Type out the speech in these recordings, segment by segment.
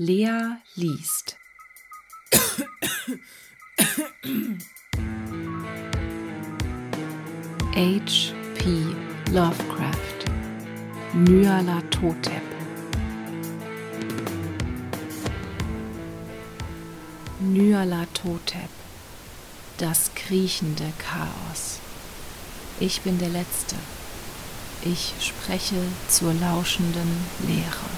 Lea liest. H. P. Lovecraft Nyarlathotep Nyarlathotep Das kriechende Chaos Ich bin der Letzte. Ich spreche zur lauschenden Leere.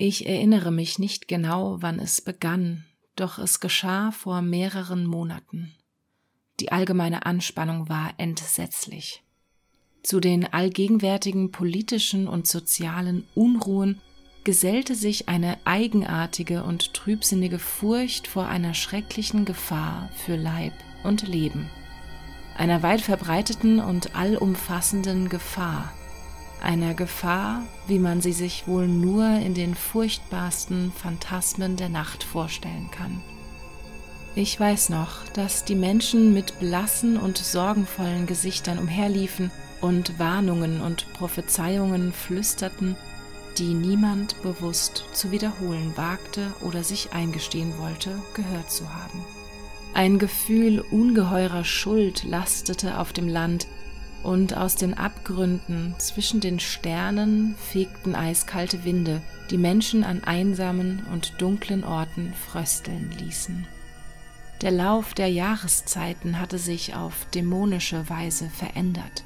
Ich erinnere mich nicht genau, wann es begann, doch es geschah vor mehreren Monaten. Die allgemeine Anspannung war entsetzlich. Zu den allgegenwärtigen politischen und sozialen Unruhen gesellte sich eine eigenartige und trübsinnige Furcht vor einer schrecklichen Gefahr für Leib und Leben, einer weit verbreiteten und allumfassenden Gefahr, einer Gefahr, wie man sie sich wohl nur in den furchtbarsten Phantasmen der Nacht vorstellen kann. Ich weiß noch, dass die Menschen mit blassen und sorgenvollen Gesichtern umherliefen und Warnungen und Prophezeiungen flüsterten, die niemand bewusst zu wiederholen wagte oder sich eingestehen wollte, gehört zu haben. Ein Gefühl ungeheurer Schuld lastete auf dem Land, und aus den Abgründen zwischen den Sternen fegten eiskalte Winde, die Menschen an einsamen und dunklen Orten frösteln ließen. Der Lauf der Jahreszeiten hatte sich auf dämonische Weise verändert.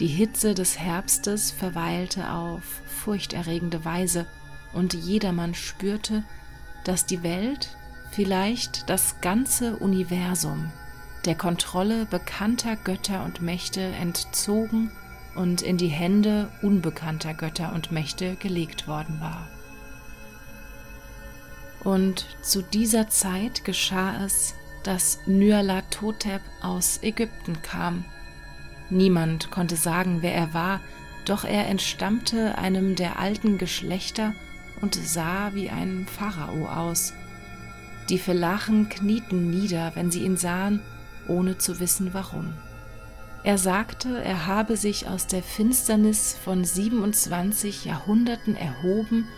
Die Hitze des Herbstes verweilte auf furchterregende Weise, und jedermann spürte, dass die Welt, vielleicht das ganze Universum, der Kontrolle bekannter Götter und Mächte entzogen und in die Hände unbekannter Götter und Mächte gelegt worden war. Und zu dieser Zeit geschah es, dass Nyarlathotep aus Ägypten kam. Niemand konnte sagen, wer er war, doch er entstammte einem der alten Geschlechter und sah wie ein Pharao aus. Die Felachen knieten nieder, wenn sie ihn sahen, ohne zu wissen warum. Er sagte, er habe sich aus der Finsternis von 27 Jahrhunderten erhoben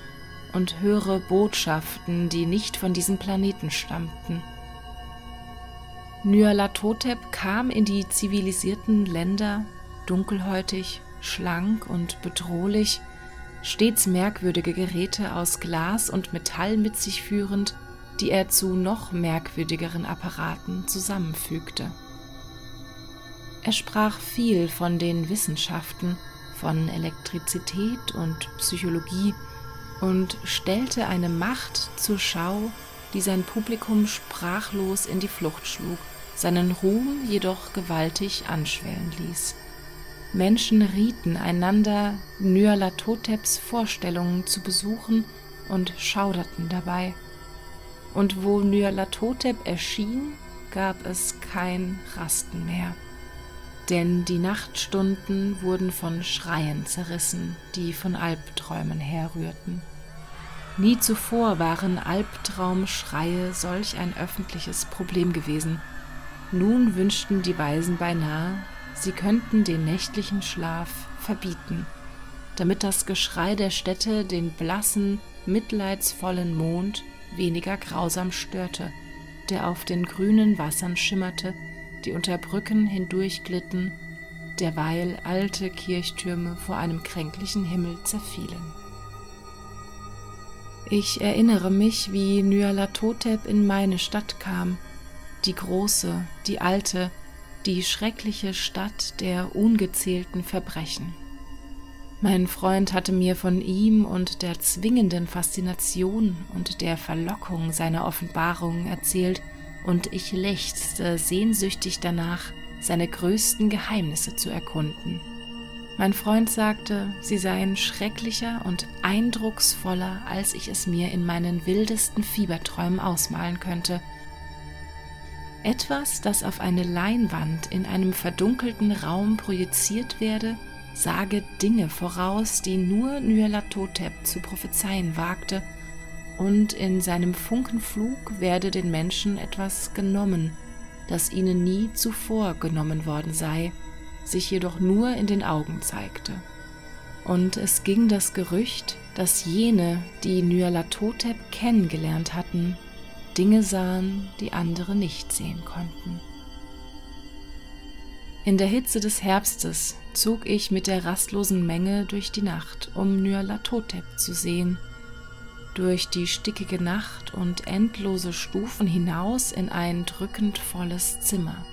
und höre Botschaften, die nicht von diesem Planeten stammten. Nyarlathotep kam in die zivilisierten Länder, dunkelhäutig, schlank und bedrohlich, stets merkwürdige Geräte aus Glas und Metall mit sich führend, die er zu noch merkwürdigeren Apparaten zusammenfügte. Er sprach viel von den Wissenschaften, von Elektrizität und Psychologie und stellte eine Macht zur Schau, die sein Publikum sprachlos in die Flucht schlug, seinen Ruhm jedoch gewaltig anschwellen ließ. Menschen rieten einander, Nyarlathoteps Vorstellungen zu besuchen und schauderten dabei und wo Nyarlathotep erschien, gab es kein Rasten mehr. Denn die Nachtstunden wurden von Schreien zerrissen, die von Albträumen herrührten. Nie zuvor waren Albtraumschreie solch ein öffentliches Problem gewesen. Nun wünschten die Weisen beinahe, sie könnten den nächtlichen Schlaf verbieten, damit das Geschrei der Städte den blassen, mitleidsvollen Mond weniger grausam störte, der auf den grünen Wassern schimmerte, die unter Brücken hindurchglitten, derweil alte Kirchtürme vor einem kränklichen Himmel zerfielen. Ich erinnere mich, wie Nyarlathotep in meine Stadt kam, die große, die alte, die schreckliche Stadt der ungezählten Verbrechen. Mein Freund hatte mir von ihm und der zwingenden Faszination und der Verlockung seiner Offenbarungen erzählt, und ich lechzte sehnsüchtig danach, seine größten Geheimnisse zu erkunden. Mein Freund sagte, sie seien schrecklicher und eindrucksvoller, als ich es mir in meinen wildesten Fieberträumen ausmalen könnte. Etwas, das auf eine Leinwand in einem verdunkelten Raum projiziert werde, sage Dinge voraus, die nur Nyarlathotep zu prophezeien wagte, und in seinem Funkenflug werde den Menschen etwas genommen, das ihnen nie zuvor genommen worden sei, sich jedoch nur in den Augen zeigte. und es ging das Gerücht, dass jene, die Nyarlathotep kennengelernt hatten, Dinge sahen, die andere nicht sehen konnten. In der Hitze des Herbstes zog ich mit der rastlosen Menge durch die Nacht, um Nyarlathotep zu sehen, durch die stickige Nacht und endlose Stufen hinaus in ein drückend volles Zimmer.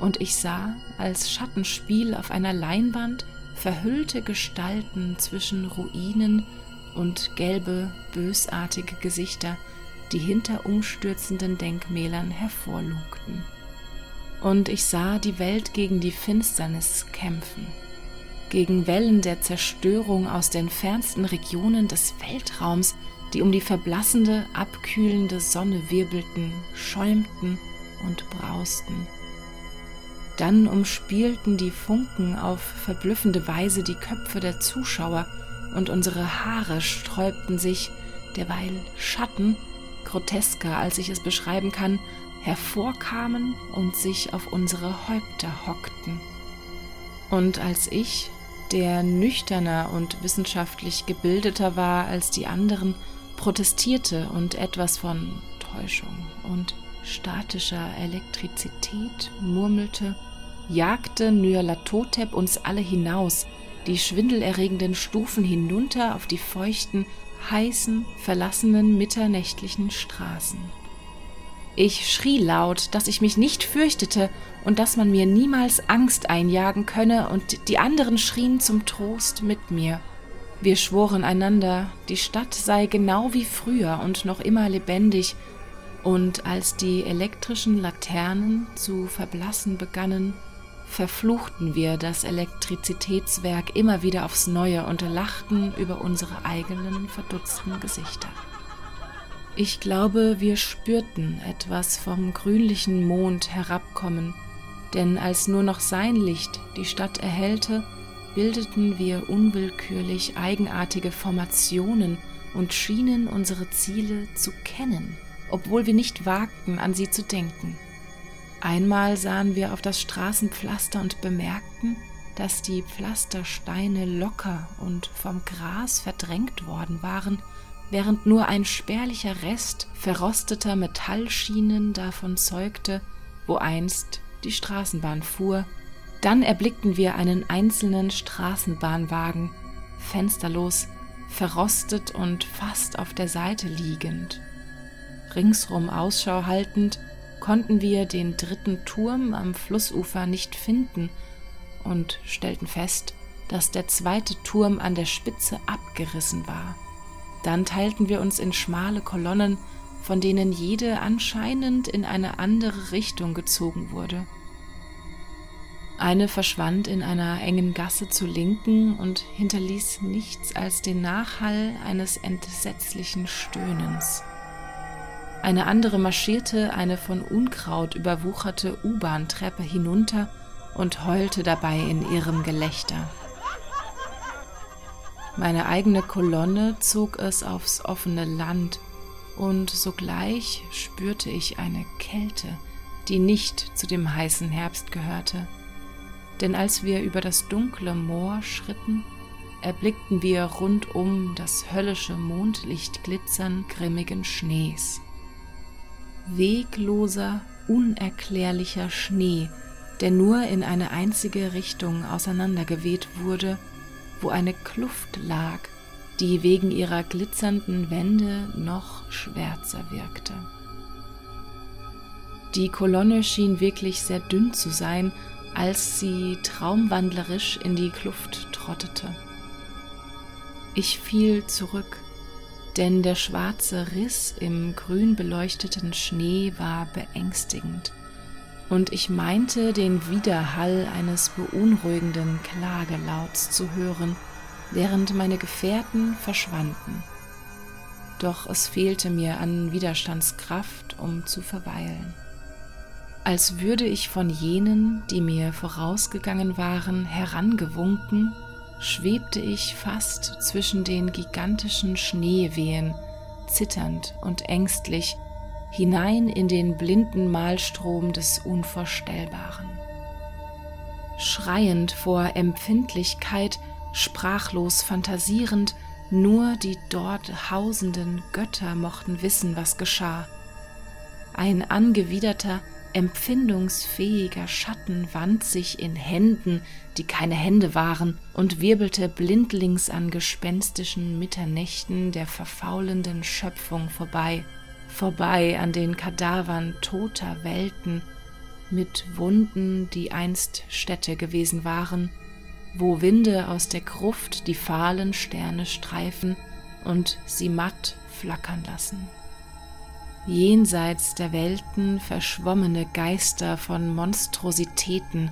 Und ich sah als Schattenspiel auf einer Leinwand verhüllte Gestalten zwischen Ruinen und gelbe, bösartige Gesichter, die hinter umstürzenden Denkmälern hervorlugten. Und ich sah die Welt gegen die Finsternis kämpfen, gegen Wellen der Zerstörung aus den fernsten Regionen des Weltraums, die um die verblassende, abkühlende Sonne wirbelten, schäumten und brausten. Dann umspielten die Funken auf verblüffende Weise die Köpfe der Zuschauer und unsere Haare sträubten sich, derweil Schatten, grotesker als ich es beschreiben kann, hervorkamen und sich auf unsere Häupter hockten. Und als ich, der nüchterner und wissenschaftlich gebildeter war als die anderen, protestierte und etwas von Täuschung und statischer Elektrizität murmelte, jagte Nyarlathotep uns alle hinaus, die schwindelerregenden Stufen hinunter auf die feuchten, heißen, verlassenen mitternächtlichen Straßen. Ich schrie laut, dass ich mich nicht fürchtete und dass man mir niemals Angst einjagen könne, und die anderen schrien zum Trost mit mir. Wir schworen einander, die Stadt sei genau wie früher und noch immer lebendig, und als die elektrischen Laternen zu verblassen begannen, verfluchten wir das Elektrizitätswerk immer wieder aufs Neue und lachten über unsere eigenen verdutzten Gesichter. Ich glaube, wir spürten etwas vom grünlichen Mond herabkommen, denn als nur noch sein Licht die Stadt erhellte, bildeten wir unwillkürlich eigenartige Formationen und schienen unsere Ziele zu kennen, obwohl wir nicht wagten, an sie zu denken. Einmal sahen wir auf das Straßenpflaster und bemerkten, dass die Pflastersteine locker und vom Gras verdrängt worden waren, während nur ein spärlicher Rest verrosteter Metallschienen davon zeugte, wo einst die Straßenbahn fuhr. Dann erblickten wir einen einzelnen Straßenbahnwagen, fensterlos, verrostet und fast auf der Seite liegend. Ringsrum Ausschau haltend, konnten wir den dritten Turm am Flussufer nicht finden und stellten fest, dass der zweite Turm an der Spitze abgerissen war. Dann teilten wir uns in schmale Kolonnen, von denen jede anscheinend in eine andere Richtung gezogen wurde. Eine verschwand in einer engen Gasse zur Linken und hinterließ nichts als den Nachhall eines entsetzlichen Stöhnens. Eine andere marschierte eine von Unkraut überwucherte U-Bahn-Treppe hinunter und heulte dabei in ihrem Gelächter. Meine eigene Kolonne zog es aufs offene Land, und sogleich spürte ich eine Kälte, die nicht zu dem heißen Herbst gehörte. Denn als wir über das dunkle Moor schritten, erblickten wir rundum das höllische Mondlicht glitzern grimmigen Schnees wegloser, unerklärlicher Schnee, der nur in eine einzige Richtung auseinandergeweht wurde, wo eine Kluft lag, die wegen ihrer glitzernden Wände noch schwärzer wirkte. Die Kolonne schien wirklich sehr dünn zu sein, als sie traumwandlerisch in die Kluft trottete. Ich fiel zurück, denn der schwarze Riss im grün beleuchteten Schnee war beängstigend, und ich meinte den Widerhall eines beunruhigenden Klagelauts zu hören, während meine Gefährten verschwanden. Doch es fehlte mir an Widerstandskraft, um zu verweilen. Als würde ich von jenen, die mir vorausgegangen waren, herangewunken schwebte ich fast zwischen den gigantischen Schneewehen, zitternd und ängstlich, hinein in den blinden Malstrom des Unvorstellbaren. Schreiend vor Empfindlichkeit sprachlos fantasierend, nur die dort hausenden Götter mochten wissen, was geschah. Ein angewiderter, empfindungsfähiger Schatten wand sich in Händen, die keine Hände waren, und wirbelte blindlings an gespenstischen Mitternächten der verfaulenden Schöpfung vorbei, vorbei an den Kadavern toter Welten, mit Wunden, die einst Städte gewesen waren, wo Winde aus der Gruft die fahlen Sterne streifen und sie matt flackern lassen. Jenseits der Welten verschwommene Geister von Monstrositäten,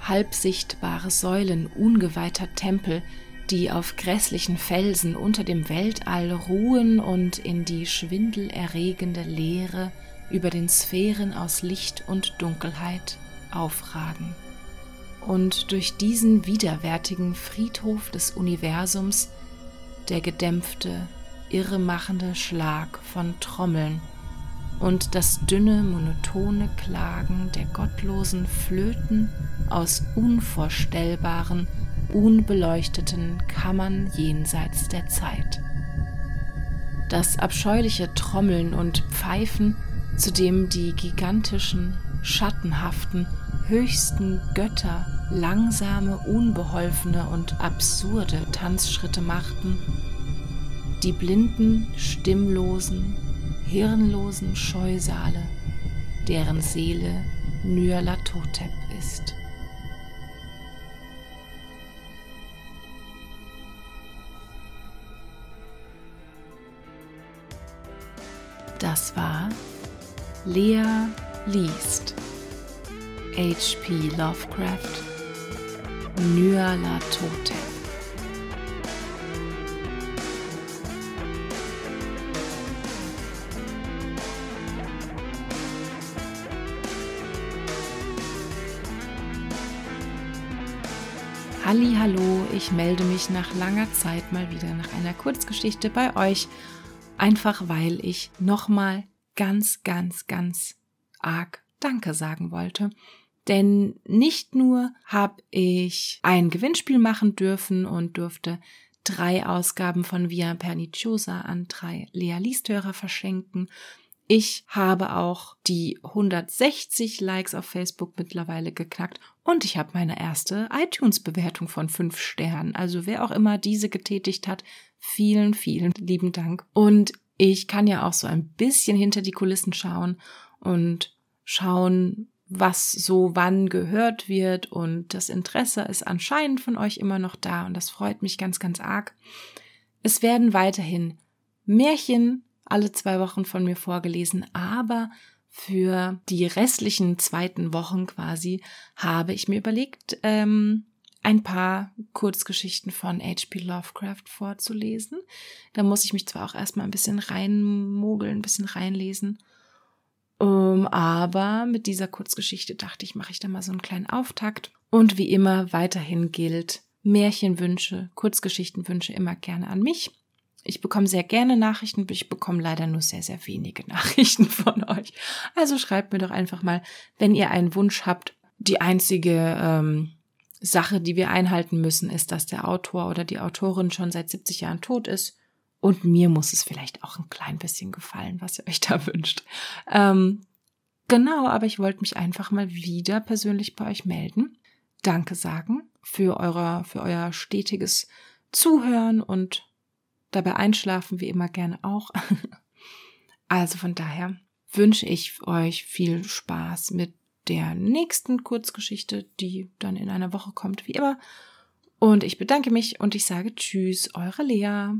halbsichtbare Säulen ungeweihter Tempel, die auf grässlichen Felsen unter dem Weltall ruhen und in die schwindelerregende Leere über den Sphären aus Licht und Dunkelheit aufragen. Und durch diesen widerwärtigen Friedhof des Universums der gedämpfte, irremachende Schlag von Trommeln und das dünne, monotone Klagen der gottlosen Flöten aus unvorstellbaren, unbeleuchteten Kammern jenseits der Zeit. Das abscheuliche Trommeln und Pfeifen zu dem die gigantischen, schattenhaften, höchsten Götter langsame, unbeholfene und absurde Tanzschritte machten, die blinden, stimmlosen, hirnlosen Scheusale, deren Seele Nyarlathotep ist. Das war Lea liest H.P. Lovecraft Nyarlathotep Halli, hallo, ich melde mich nach langer Zeit mal wieder nach einer Kurzgeschichte bei euch, einfach weil ich nochmal ganz, ganz, ganz arg Danke sagen wollte. Denn nicht nur habe ich ein Gewinnspiel machen dürfen und durfte drei Ausgaben von Via Perniciosa an drei Lea Liesthörer verschenken. Ich habe auch die 160 Likes auf Facebook mittlerweile geknackt und ich habe meine erste iTunes-Bewertung von fünf Sternen. Also wer auch immer diese getätigt hat, vielen, vielen lieben Dank. Und ich kann ja auch so ein bisschen hinter die Kulissen schauen und schauen, was so wann gehört wird und das Interesse ist anscheinend von euch immer noch da und das freut mich ganz, ganz arg. Es werden weiterhin Märchen alle zwei Wochen von mir vorgelesen, aber für die restlichen zweiten Wochen quasi habe ich mir überlegt, ähm, ein paar Kurzgeschichten von H.P. Lovecraft vorzulesen. Da muss ich mich zwar auch erstmal ein bisschen reinmogeln, ein bisschen reinlesen. Ähm, aber mit dieser Kurzgeschichte dachte ich, mache ich da mal so einen kleinen Auftakt. Und wie immer weiterhin gilt, Märchenwünsche, Kurzgeschichtenwünsche immer gerne an mich. Ich bekomme sehr gerne Nachrichten, ich bekomme leider nur sehr, sehr wenige Nachrichten von euch. Also schreibt mir doch einfach mal, wenn ihr einen Wunsch habt. Die einzige ähm, Sache, die wir einhalten müssen, ist, dass der Autor oder die Autorin schon seit 70 Jahren tot ist. Und mir muss es vielleicht auch ein klein bisschen gefallen, was ihr euch da wünscht. Ähm, genau, aber ich wollte mich einfach mal wieder persönlich bei euch melden. Danke sagen für euer, für euer stetiges Zuhören und dabei einschlafen, wie immer gerne auch. also von daher wünsche ich euch viel Spaß mit der nächsten Kurzgeschichte, die dann in einer Woche kommt, wie immer. Und ich bedanke mich und ich sage Tschüss, eure Lea.